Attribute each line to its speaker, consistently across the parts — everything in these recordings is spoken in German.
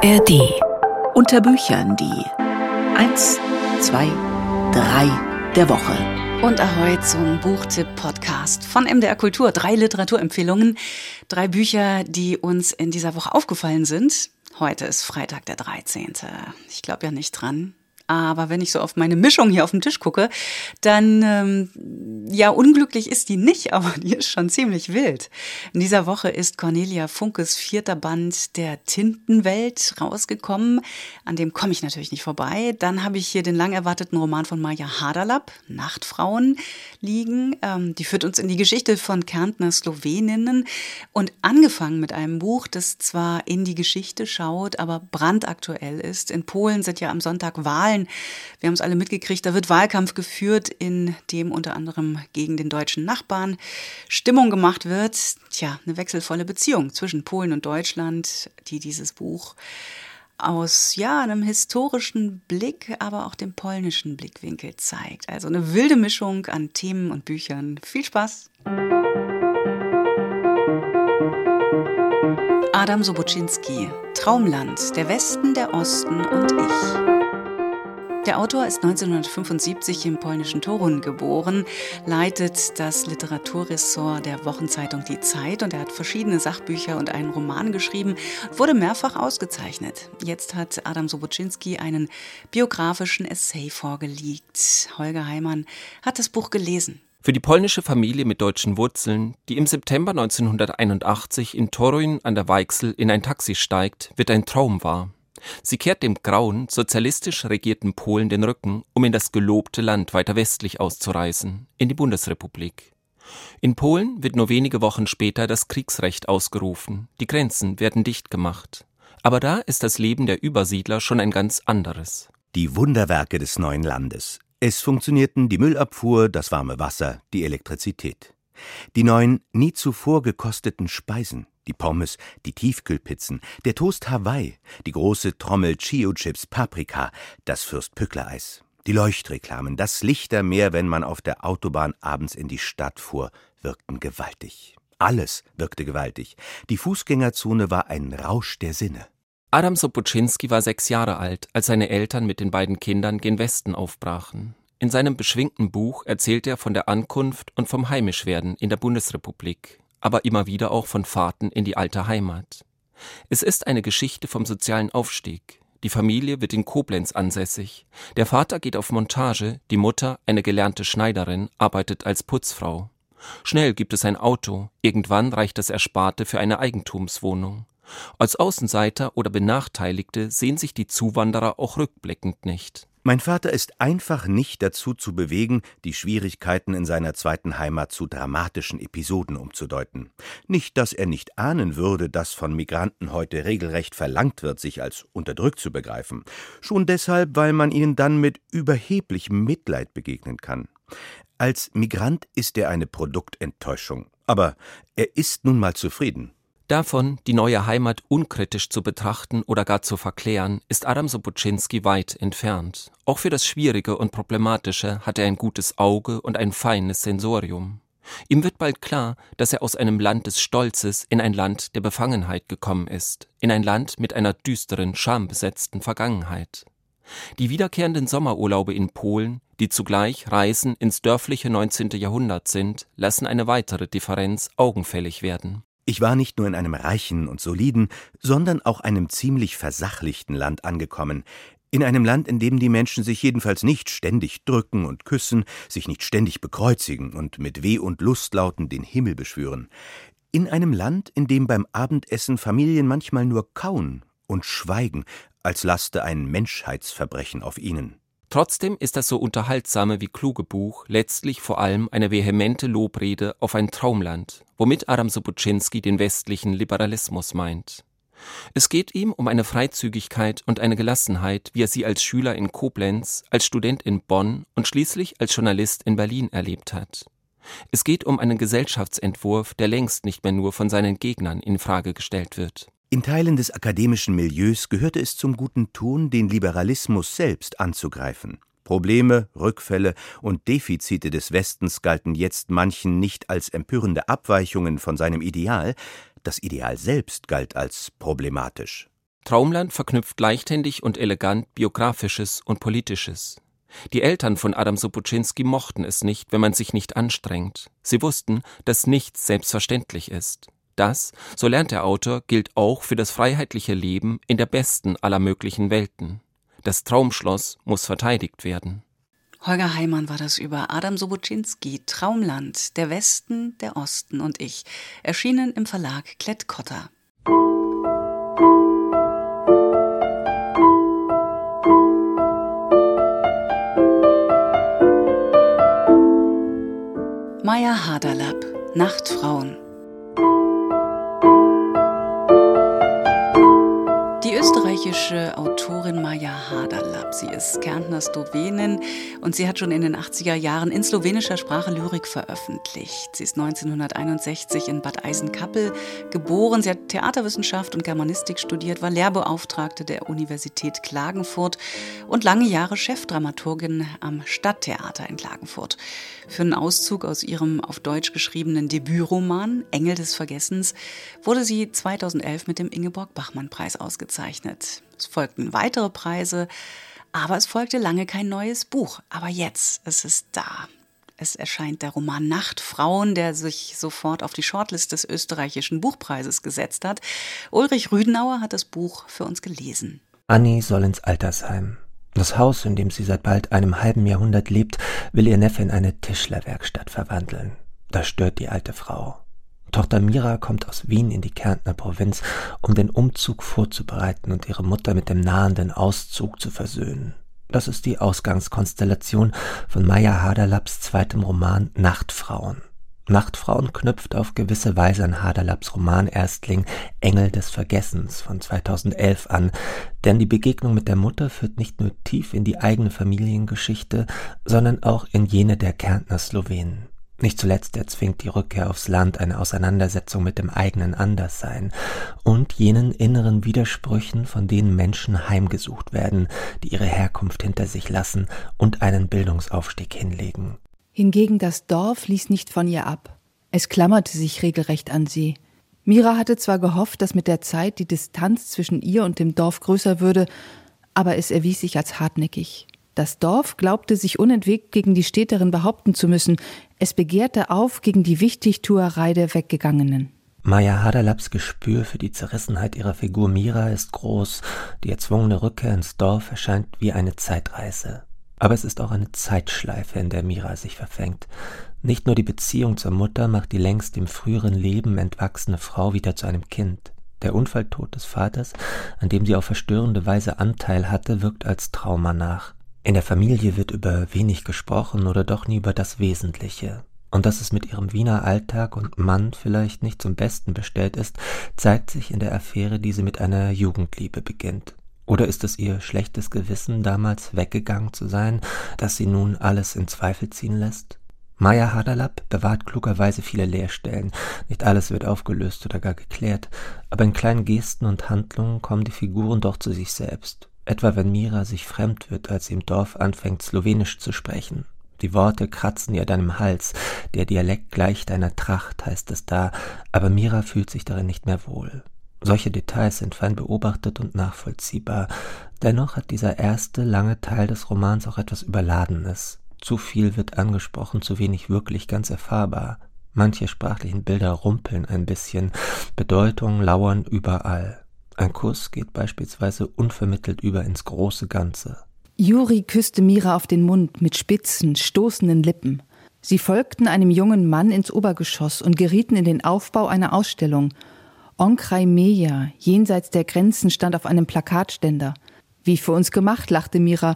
Speaker 1: ARD. Unter Büchern die 1, 2, 3 der Woche.
Speaker 2: Und ahoi zum Buchtipp-Podcast von MDR Kultur. Drei Literaturempfehlungen, drei Bücher, die uns in dieser Woche aufgefallen sind. Heute ist Freitag, der 13. Ich glaube ja nicht dran. Aber wenn ich so auf meine Mischung hier auf dem Tisch gucke, dann, ähm, ja, unglücklich ist die nicht, aber die ist schon ziemlich wild. In dieser Woche ist Cornelia Funkes vierter Band der Tintenwelt rausgekommen. An dem komme ich natürlich nicht vorbei. Dann habe ich hier den lang erwarteten Roman von Maja Haderlapp, Nachtfrauen, liegen. Ähm, die führt uns in die Geschichte von Kärntner Sloweninnen und angefangen mit einem Buch, das zwar in die Geschichte schaut, aber brandaktuell ist. In Polen sind ja am Sonntag Wahlen Wahlen. Wir haben es alle mitgekriegt, da wird Wahlkampf geführt, in dem unter anderem gegen den deutschen Nachbarn Stimmung gemacht wird. Tja, eine wechselvolle Beziehung zwischen Polen und Deutschland, die dieses Buch aus ja einem historischen Blick, aber auch dem polnischen Blickwinkel zeigt. Also eine wilde Mischung an Themen und Büchern. Viel Spaß! Adam Sobocinski, Traumland, der Westen, der Osten und ich. Der Autor ist 1975 im polnischen Torun geboren, leitet das Literaturressort der Wochenzeitung Die Zeit und er hat verschiedene Sachbücher und einen Roman geschrieben, wurde mehrfach ausgezeichnet. Jetzt hat Adam Sobocinski einen biografischen Essay vorgelegt. Holger Heimann hat das Buch gelesen.
Speaker 3: Für die polnische Familie mit deutschen Wurzeln, die im September 1981 in Toruń an der Weichsel in ein Taxi steigt, wird ein Traum wahr. Sie kehrt dem grauen, sozialistisch regierten Polen den Rücken, um in das gelobte Land weiter westlich auszureisen, in die Bundesrepublik. In Polen wird nur wenige Wochen später das Kriegsrecht ausgerufen, die Grenzen werden dicht gemacht. Aber da ist das Leben der Übersiedler schon ein ganz anderes.
Speaker 4: Die Wunderwerke des neuen Landes. Es funktionierten die Müllabfuhr, das warme Wasser, die Elektrizität. Die neuen, nie zuvor gekosteten Speisen, die Pommes, die Tiefkühlpizzen, der Toast Hawaii, die große Trommel Chio-Chips Paprika, das Fürst-Pückler-Eis, die Leuchtreklamen, das Lichtermeer, wenn man auf der Autobahn abends in die Stadt fuhr, wirkten gewaltig. Alles wirkte gewaltig. Die Fußgängerzone war ein Rausch der Sinne.
Speaker 3: Adam Sopoczynski war sechs Jahre alt, als seine Eltern mit den beiden Kindern gen Westen aufbrachen. In seinem beschwingten Buch erzählt er von der Ankunft und vom Heimischwerden in der Bundesrepublik aber immer wieder auch von Fahrten in die alte Heimat. Es ist eine Geschichte vom sozialen Aufstieg. Die Familie wird in Koblenz ansässig. Der Vater geht auf Montage, die Mutter, eine gelernte Schneiderin, arbeitet als Putzfrau. Schnell gibt es ein Auto, irgendwann reicht das Ersparte für eine Eigentumswohnung. Als Außenseiter oder Benachteiligte sehen sich die Zuwanderer auch rückblickend nicht.
Speaker 4: Mein Vater ist einfach nicht dazu zu bewegen, die Schwierigkeiten in seiner zweiten Heimat zu dramatischen Episoden umzudeuten. Nicht, dass er nicht ahnen würde, dass von Migranten heute regelrecht verlangt wird, sich als unterdrückt zu begreifen. Schon deshalb, weil man ihnen dann mit überheblichem Mitleid begegnen kann. Als Migrant ist er eine Produktenttäuschung. Aber er ist nun mal zufrieden.
Speaker 3: Davon, die neue Heimat unkritisch zu betrachten oder gar zu verklären, ist Adam Sobocinski weit entfernt. Auch für das Schwierige und Problematische hat er ein gutes Auge und ein feines Sensorium. Ihm wird bald klar, dass er aus einem Land des Stolzes in ein Land der Befangenheit gekommen ist, in ein Land mit einer düsteren, schambesetzten Vergangenheit. Die wiederkehrenden Sommerurlaube in Polen, die zugleich Reisen ins dörfliche 19. Jahrhundert sind, lassen eine weitere Differenz augenfällig werden.
Speaker 4: Ich war nicht nur in einem reichen und soliden, sondern auch einem ziemlich versachlichten Land angekommen, in einem Land, in dem die Menschen sich jedenfalls nicht ständig drücken und küssen, sich nicht ständig bekreuzigen und mit Weh und Lustlauten den Himmel beschwören, in einem Land, in dem beim Abendessen Familien manchmal nur kauen und schweigen, als laste ein Menschheitsverbrechen auf ihnen.
Speaker 3: Trotzdem ist das so unterhaltsame wie kluge Buch letztlich vor allem eine vehemente Lobrede auf ein Traumland, womit Adam Sobuczynski den westlichen Liberalismus meint. Es geht ihm um eine Freizügigkeit und eine Gelassenheit, wie er sie als Schüler in Koblenz, als Student in Bonn und schließlich als Journalist in Berlin erlebt hat. Es geht um einen Gesellschaftsentwurf, der längst nicht mehr nur von seinen Gegnern in Frage gestellt wird.
Speaker 4: In Teilen des akademischen Milieus gehörte es zum guten Ton, den Liberalismus selbst anzugreifen. Probleme, Rückfälle und Defizite des Westens galten jetzt manchen nicht als empörende Abweichungen von seinem Ideal, das Ideal selbst galt als problematisch.
Speaker 3: Traumland verknüpft leichthändig und elegant Biografisches und Politisches. Die Eltern von Adam Sopuczynski mochten es nicht, wenn man sich nicht anstrengt. Sie wussten, dass nichts selbstverständlich ist. Das, so lernt der Autor, gilt auch für das freiheitliche Leben in der besten aller möglichen Welten. Das Traumschloss muss verteidigt werden.
Speaker 2: Holger Heimann war das über Adam Sobocinski, Traumland, der Westen, der Osten und ich, erschienen im Verlag Klett-Cotta. Maya Haderlapp, Nachtfrauen. Sie ist Kärntner Slowenin und sie hat schon in den 80er Jahren in slowenischer Sprache Lyrik veröffentlicht. Sie ist 1961 in Bad Eisenkappel geboren. Sie hat Theaterwissenschaft und Germanistik studiert, war Lehrbeauftragte der Universität Klagenfurt und lange Jahre Chefdramaturgin am Stadttheater in Klagenfurt. Für einen Auszug aus ihrem auf Deutsch geschriebenen Debütroman Engel des Vergessens wurde sie 2011 mit dem Ingeborg Bachmann Preis ausgezeichnet. Es folgten weitere Preise, aber es folgte lange kein neues Buch. Aber jetzt ist es da. Es erscheint der Roman Nachtfrauen, der sich sofort auf die Shortlist des österreichischen Buchpreises gesetzt hat. Ulrich Rüdenauer hat das Buch für uns gelesen.
Speaker 5: Annie soll ins Altersheim. Das Haus, in dem sie seit bald einem halben Jahrhundert lebt, will ihr Neffe in eine Tischlerwerkstatt verwandeln. Das stört die alte Frau. Tochter Mira kommt aus Wien in die Kärntner Provinz, um den Umzug vorzubereiten und ihre Mutter mit dem nahenden Auszug zu versöhnen. Das ist die Ausgangskonstellation von Maya Haderlapps zweitem Roman Nachtfrauen. Nachtfrauen knüpft auf gewisse Weise an Haderlapps Romanerstling Engel des Vergessens von 2011 an, denn die Begegnung mit der Mutter führt nicht nur tief in die eigene Familiengeschichte, sondern auch in jene der Kärntner Slowenen. Nicht zuletzt erzwingt die Rückkehr aufs Land eine Auseinandersetzung mit dem eigenen Anderssein und jenen inneren Widersprüchen, von denen Menschen heimgesucht werden, die ihre Herkunft hinter sich lassen und einen Bildungsaufstieg hinlegen.
Speaker 6: Hingegen das Dorf ließ nicht von ihr ab. Es klammerte sich regelrecht an sie. Mira hatte zwar gehofft, dass mit der Zeit die Distanz zwischen ihr und dem Dorf größer würde, aber es erwies sich als hartnäckig. Das Dorf glaubte sich unentwegt gegen die Städterin behaupten zu müssen. Es begehrte auf gegen die Wichtigtuerei der Weggegangenen.
Speaker 5: Maya Haderlaps Gespür für die Zerrissenheit ihrer Figur Mira ist groß. Die erzwungene Rückkehr ins Dorf erscheint wie eine Zeitreise. Aber es ist auch eine Zeitschleife, in der Mira sich verfängt. Nicht nur die Beziehung zur Mutter macht die längst im früheren Leben entwachsene Frau wieder zu einem Kind. Der Unfalltod des Vaters, an dem sie auf verstörende Weise Anteil hatte, wirkt als Trauma nach. In der Familie wird über wenig gesprochen oder doch nie über das Wesentliche. Und dass es mit ihrem Wiener Alltag und Mann vielleicht nicht zum Besten bestellt ist, zeigt sich in der Affäre, die sie mit einer Jugendliebe beginnt. Oder ist es ihr schlechtes Gewissen, damals weggegangen zu sein, das sie nun alles in Zweifel ziehen lässt? Maya Haderlapp bewahrt klugerweise viele Leerstellen. Nicht alles wird aufgelöst oder gar geklärt, aber in kleinen Gesten und Handlungen kommen die Figuren doch zu sich selbst. Etwa wenn Mira sich fremd wird, als sie im Dorf anfängt, Slowenisch zu sprechen. Die Worte kratzen ihr dann im Hals. Der Dialekt gleicht einer Tracht, heißt es da, aber Mira fühlt sich darin nicht mehr wohl. Solche Details sind fein beobachtet und nachvollziehbar. Dennoch hat dieser erste lange Teil des Romans auch etwas Überladenes. Zu viel wird angesprochen, zu wenig wirklich ganz erfahrbar. Manche sprachlichen Bilder rumpeln ein bisschen, Bedeutungen lauern überall. Ein Kuss geht beispielsweise unvermittelt über ins große Ganze.
Speaker 6: Juri küsste Mira auf den Mund mit spitzen, stoßenden Lippen. Sie folgten einem jungen Mann ins Obergeschoss und gerieten in den Aufbau einer Ausstellung – Onkrai jenseits der Grenzen, stand auf einem Plakatständer. Wie für uns gemacht, lachte Mira.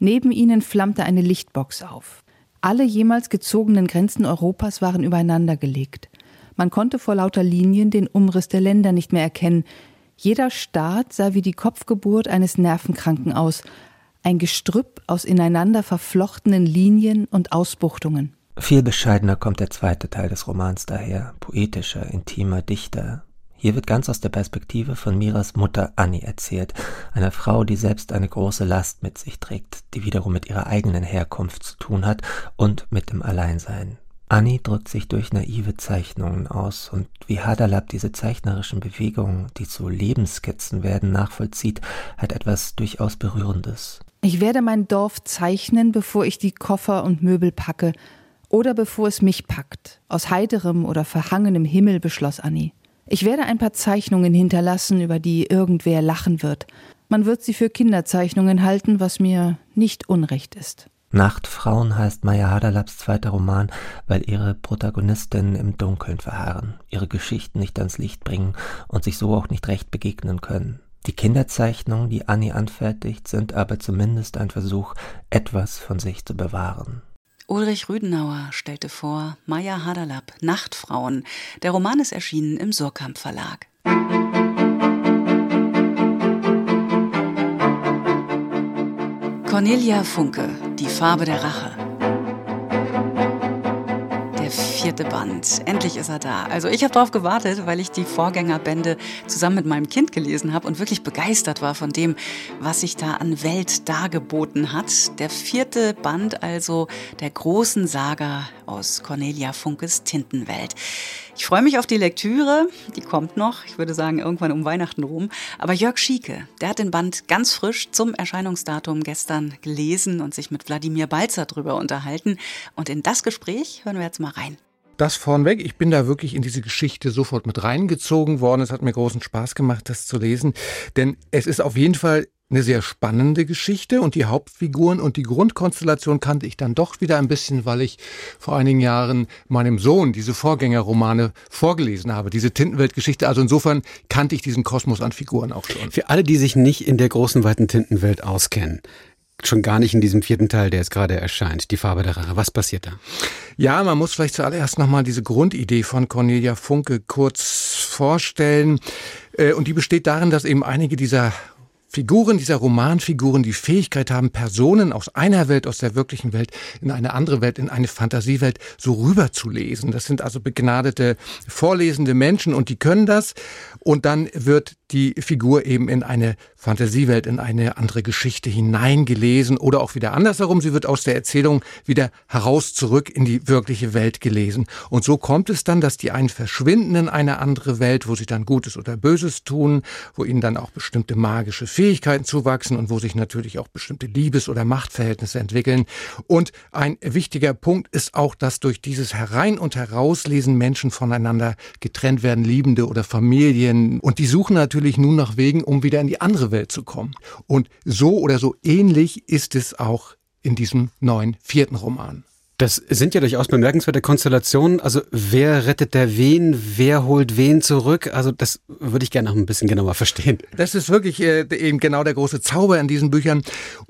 Speaker 6: Neben ihnen flammte eine Lichtbox auf. Alle jemals gezogenen Grenzen Europas waren übereinander gelegt. Man konnte vor lauter Linien den Umriss der Länder nicht mehr erkennen. Jeder Staat sah wie die Kopfgeburt eines Nervenkranken aus, ein Gestrüpp aus ineinander verflochtenen Linien und Ausbuchtungen.
Speaker 5: Viel bescheidener kommt der zweite Teil des Romans daher, poetischer, intimer, dichter, hier wird ganz aus der Perspektive von Miras Mutter Annie erzählt, einer Frau, die selbst eine große Last mit sich trägt, die wiederum mit ihrer eigenen Herkunft zu tun hat und mit dem Alleinsein. Annie drückt sich durch naive Zeichnungen aus und wie Hadalab diese zeichnerischen Bewegungen, die zu Lebensskizzen werden, nachvollzieht, hat etwas durchaus Berührendes.
Speaker 6: Ich werde mein Dorf zeichnen, bevor ich die Koffer und Möbel packe oder bevor es mich packt. Aus heiterem oder verhangenem Himmel beschloss Annie. Ich werde ein paar Zeichnungen hinterlassen, über die irgendwer lachen wird. Man wird sie für Kinderzeichnungen halten, was mir nicht unrecht ist.
Speaker 5: Nachtfrauen heißt Maya Hadalabs zweiter Roman, weil ihre Protagonistinnen im Dunkeln verharren, ihre Geschichten nicht ans Licht bringen und sich so auch nicht recht begegnen können. Die Kinderzeichnungen, die Annie anfertigt, sind aber zumindest ein Versuch, etwas von sich zu bewahren.
Speaker 2: Ulrich Rüdenauer stellte vor Maya Hadalab, Nachtfrauen. Der Roman ist erschienen im Surkamp Verlag. Cornelia Funke, die Farbe der Rache vierte Band. Endlich ist er da. Also ich habe darauf gewartet, weil ich die Vorgängerbände zusammen mit meinem Kind gelesen habe und wirklich begeistert war von dem, was sich da an Welt dargeboten hat. Der vierte Band also der großen Saga aus Cornelia Funkes Tintenwelt. Ich freue mich auf die Lektüre, die kommt noch, ich würde sagen irgendwann um Weihnachten rum. Aber Jörg Schieke, der hat den Band ganz frisch zum Erscheinungsdatum gestern gelesen und sich mit Wladimir Balzer drüber unterhalten. Und in das Gespräch hören wir jetzt mal rein.
Speaker 7: Das vornweg, ich bin da wirklich in diese Geschichte sofort mit reingezogen worden. Es hat mir großen Spaß gemacht, das zu lesen, denn es ist auf jeden Fall eine sehr spannende Geschichte und die Hauptfiguren und die Grundkonstellation kannte ich dann doch wieder ein bisschen, weil ich vor einigen Jahren meinem Sohn diese Vorgängerromane vorgelesen habe, diese Tintenweltgeschichte. Also insofern kannte ich diesen Kosmos an Figuren auch schon.
Speaker 8: Für alle, die sich nicht in der großen, weiten Tintenwelt auskennen, schon gar nicht in diesem vierten Teil, der jetzt gerade erscheint, die Farbe der Rache. Was passiert da?
Speaker 7: Ja, man muss vielleicht zuallererst nochmal diese Grundidee von Cornelia Funke kurz vorstellen. Äh, und die besteht darin, dass eben einige dieser Figuren dieser Romanfiguren die Fähigkeit haben, Personen aus einer Welt, aus der wirklichen Welt, in eine andere Welt, in eine Fantasiewelt so rüberzulesen. Das sind also begnadete, vorlesende Menschen und die können das. Und dann wird die Figur eben in eine Fantasiewelt, in eine andere Geschichte hineingelesen oder auch wieder andersherum. Sie wird aus der Erzählung wieder heraus zurück in die wirkliche Welt gelesen. Und so kommt es dann, dass die einen verschwinden in eine andere Welt, wo sie dann Gutes oder Böses tun, wo ihnen dann auch bestimmte magische Fähigkeiten zuwachsen und wo sich natürlich auch bestimmte Liebes- oder Machtverhältnisse entwickeln. Und ein wichtiger Punkt ist auch, dass durch dieses Herein- und Herauslesen Menschen voneinander getrennt werden, Liebende oder Familien. Und die suchen natürlich nun nach Wegen, um wieder in die andere Welt zu kommen. Und so oder so ähnlich ist es auch in diesem neuen vierten Roman.
Speaker 8: Das sind ja durchaus bemerkenswerte Konstellationen. Also wer rettet der wen, wer holt wen zurück? Also das würde ich gerne noch ein bisschen genauer verstehen.
Speaker 7: Das ist wirklich äh, eben genau der große Zauber in diesen Büchern.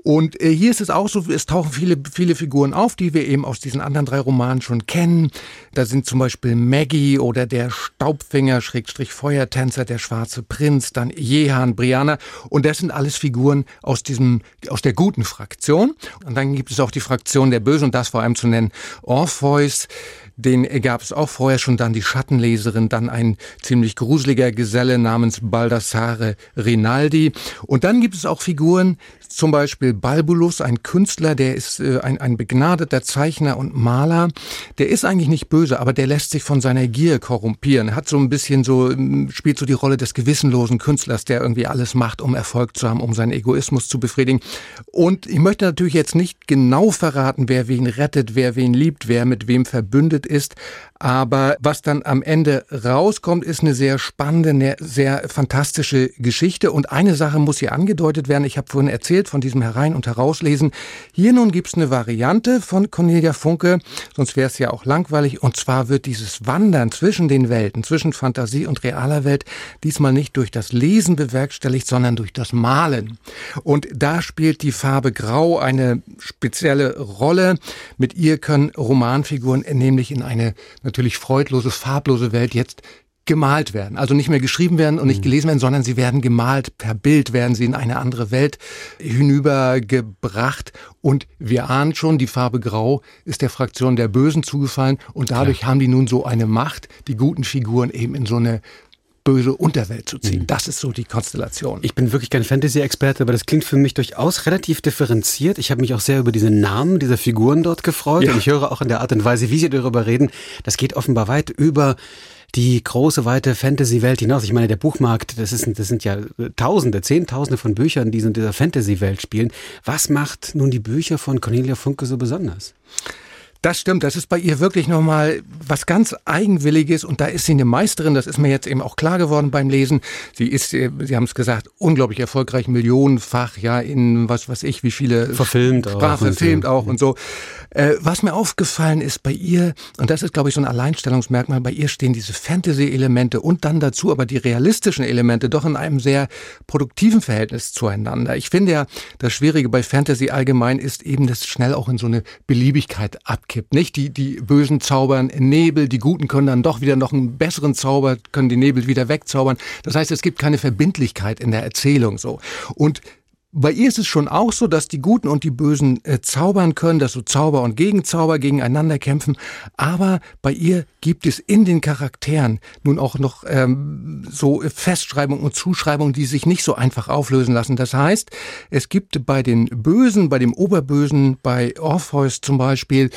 Speaker 7: Und äh, hier ist es auch so, es tauchen viele, viele Figuren auf, die wir eben aus diesen anderen drei Romanen schon kennen. Da sind zum Beispiel Maggie oder der Staubfinger, Schrägstrich Feuertänzer, der schwarze Prinz, dann Jehan, Brianna. Und das sind alles Figuren aus diesem, aus der guten Fraktion. Und dann gibt es auch die Fraktion der Bösen und das vor allem zu nennen Orpheus, den gab es auch vorher schon, dann die Schattenleserin, dann ein ziemlich gruseliger Geselle namens Baldassare Rinaldi. Und dann gibt es auch Figuren, zum Beispiel Balbulus, ein Künstler, der ist äh, ein, ein begnadeter Zeichner und Maler. Der ist eigentlich nicht böse, aber der lässt sich von seiner Gier korrumpieren. Er hat so ein bisschen so, ähm, spielt so die Rolle des gewissenlosen Künstlers, der irgendwie alles macht, um Erfolg zu haben, um seinen Egoismus zu befriedigen. Und ich möchte natürlich jetzt nicht genau verraten, wer wen rettet, wer wen liebt, wer mit wem verbündet ist. Aber was dann am Ende rauskommt, ist eine sehr spannende, eine sehr fantastische Geschichte. Und eine Sache muss hier angedeutet werden. Ich habe vorhin erzählt von diesem Herein- und Herauslesen. Hier nun gibt es eine Variante von Cornelia Funke, sonst wäre es ja auch langweilig. Und zwar wird dieses Wandern zwischen den Welten, zwischen Fantasie und realer Welt, diesmal nicht durch das Lesen bewerkstelligt, sondern durch das Malen. Und da spielt die Farbe Grau eine spezielle Rolle. Mit ihr können Romanfiguren nämlich in eine natürlich freudlose, farblose Welt jetzt gemalt werden. Also nicht mehr geschrieben werden und nicht mhm. gelesen werden, sondern sie werden gemalt. Per Bild werden sie in eine andere Welt hinübergebracht. Und wir ahnen schon, die Farbe Grau ist der Fraktion der Bösen zugefallen. Und dadurch Klar. haben die nun so eine Macht, die guten Figuren eben in so eine böse Unterwelt zu ziehen. Mhm. Das ist so die Konstellation.
Speaker 8: Ich bin wirklich kein Fantasy-Experte, aber das klingt für mich durchaus relativ differenziert. Ich habe mich auch sehr über diese Namen dieser Figuren dort gefreut ja. und ich höre auch in der Art und Weise, wie Sie darüber reden, das geht offenbar weit über die große, weite Fantasy-Welt hinaus. Ich meine, der Buchmarkt, das, ist, das sind ja Tausende, Zehntausende von Büchern, die in dieser Fantasy-Welt spielen. Was macht nun die Bücher von Cornelia Funke so besonders?
Speaker 7: Das stimmt, das ist bei ihr wirklich nochmal was ganz Eigenwilliges und da ist sie eine Meisterin, das ist mir jetzt eben auch klar geworden beim Lesen. Sie ist, äh, Sie haben es gesagt, unglaublich erfolgreich, millionenfach, ja, in was weiß ich, wie viele
Speaker 8: verfilmt
Speaker 7: Sprache, auch, verfilmt auch und so. Äh, was mir aufgefallen ist bei ihr, und das ist, glaube ich, so ein Alleinstellungsmerkmal, bei ihr stehen diese Fantasy-Elemente und dann dazu aber die realistischen Elemente doch in einem sehr produktiven Verhältnis zueinander. Ich finde ja, das Schwierige bei Fantasy allgemein ist eben, dass es schnell auch in so eine Beliebigkeit abkippt. Nicht die, die Bösen zaubern Nebel, die Guten können dann doch wieder noch einen besseren Zauber, können die Nebel wieder wegzaubern. Das heißt, es gibt keine Verbindlichkeit in der Erzählung so. Und bei ihr ist es schon auch so, dass die Guten und die Bösen äh, zaubern können, dass so Zauber und Gegenzauber gegeneinander kämpfen. Aber bei ihr gibt es in den Charakteren nun auch noch ähm, so Festschreibungen und Zuschreibungen, die sich nicht so einfach auflösen lassen. Das heißt, es gibt bei den Bösen, bei dem Oberbösen, bei Orpheus zum Beispiel,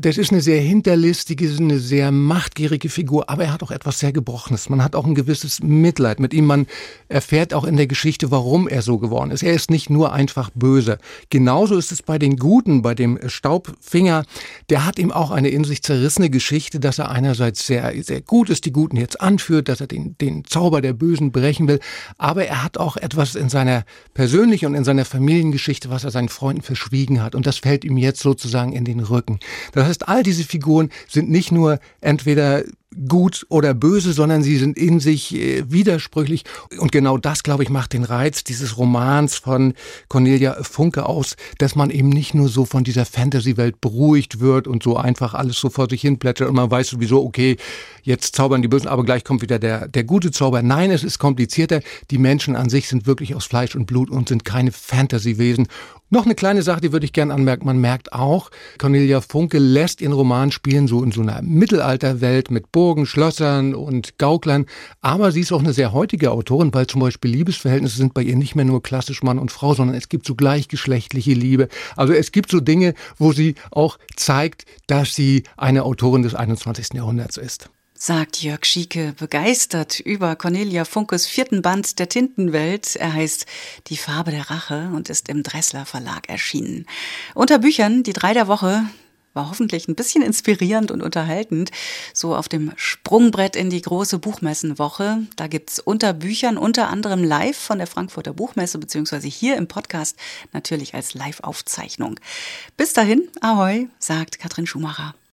Speaker 7: das ist eine sehr hinterlistige, eine sehr machtgierige Figur, aber er hat auch etwas sehr Gebrochenes. Man hat auch ein gewisses Mitleid mit ihm. Man erfährt auch in der Geschichte, warum er so geworden ist. Er ist nicht nicht nur einfach böse. Genauso ist es bei den Guten, bei dem Staubfinger. Der hat ihm auch eine in sich zerrissene Geschichte, dass er einerseits sehr, sehr gut ist, die Guten jetzt anführt, dass er den, den Zauber der Bösen brechen will. Aber er hat auch etwas in seiner persönlichen und in seiner Familiengeschichte, was er seinen Freunden verschwiegen hat. Und das fällt ihm jetzt sozusagen in den Rücken. Das heißt, all diese Figuren sind nicht nur entweder gut oder böse, sondern sie sind in sich äh, widersprüchlich. Und genau das, glaube ich, macht den Reiz dieses Romans von Cornelia Funke aus, dass man eben nicht nur so von dieser Fantasy-Welt beruhigt wird und so einfach alles so vor sich hin plätschert und man weiß sowieso, okay, jetzt zaubern die Bösen, aber gleich kommt wieder der, der gute Zauber. Nein, es ist komplizierter. Die Menschen an sich sind wirklich aus Fleisch und Blut und sind keine Fantasy-Wesen. Noch eine kleine Sache, die würde ich gerne anmerken. Man merkt auch, Cornelia Funke lässt ihren Roman spielen so in so einer Mittelalterwelt mit Burgen, Schlössern und Gauklern. Aber sie ist auch eine sehr heutige Autorin, weil zum Beispiel Liebesverhältnisse sind bei ihr nicht mehr nur klassisch Mann und Frau, sondern es gibt so gleichgeschlechtliche Liebe. Also es gibt so Dinge, wo sie auch zeigt, dass sie eine Autorin des 21. Jahrhunderts ist
Speaker 2: sagt Jörg Schieke, begeistert über Cornelia Funkes vierten Band der Tintenwelt. Er heißt Die Farbe der Rache und ist im Dressler Verlag erschienen. Unter Büchern, die drei der Woche, war hoffentlich ein bisschen inspirierend und unterhaltend. So auf dem Sprungbrett in die große Buchmessenwoche. Da gibt's unter Büchern unter anderem live von der Frankfurter Buchmesse, beziehungsweise hier im Podcast natürlich als Live-Aufzeichnung. Bis dahin, ahoi, sagt Katrin Schumacher.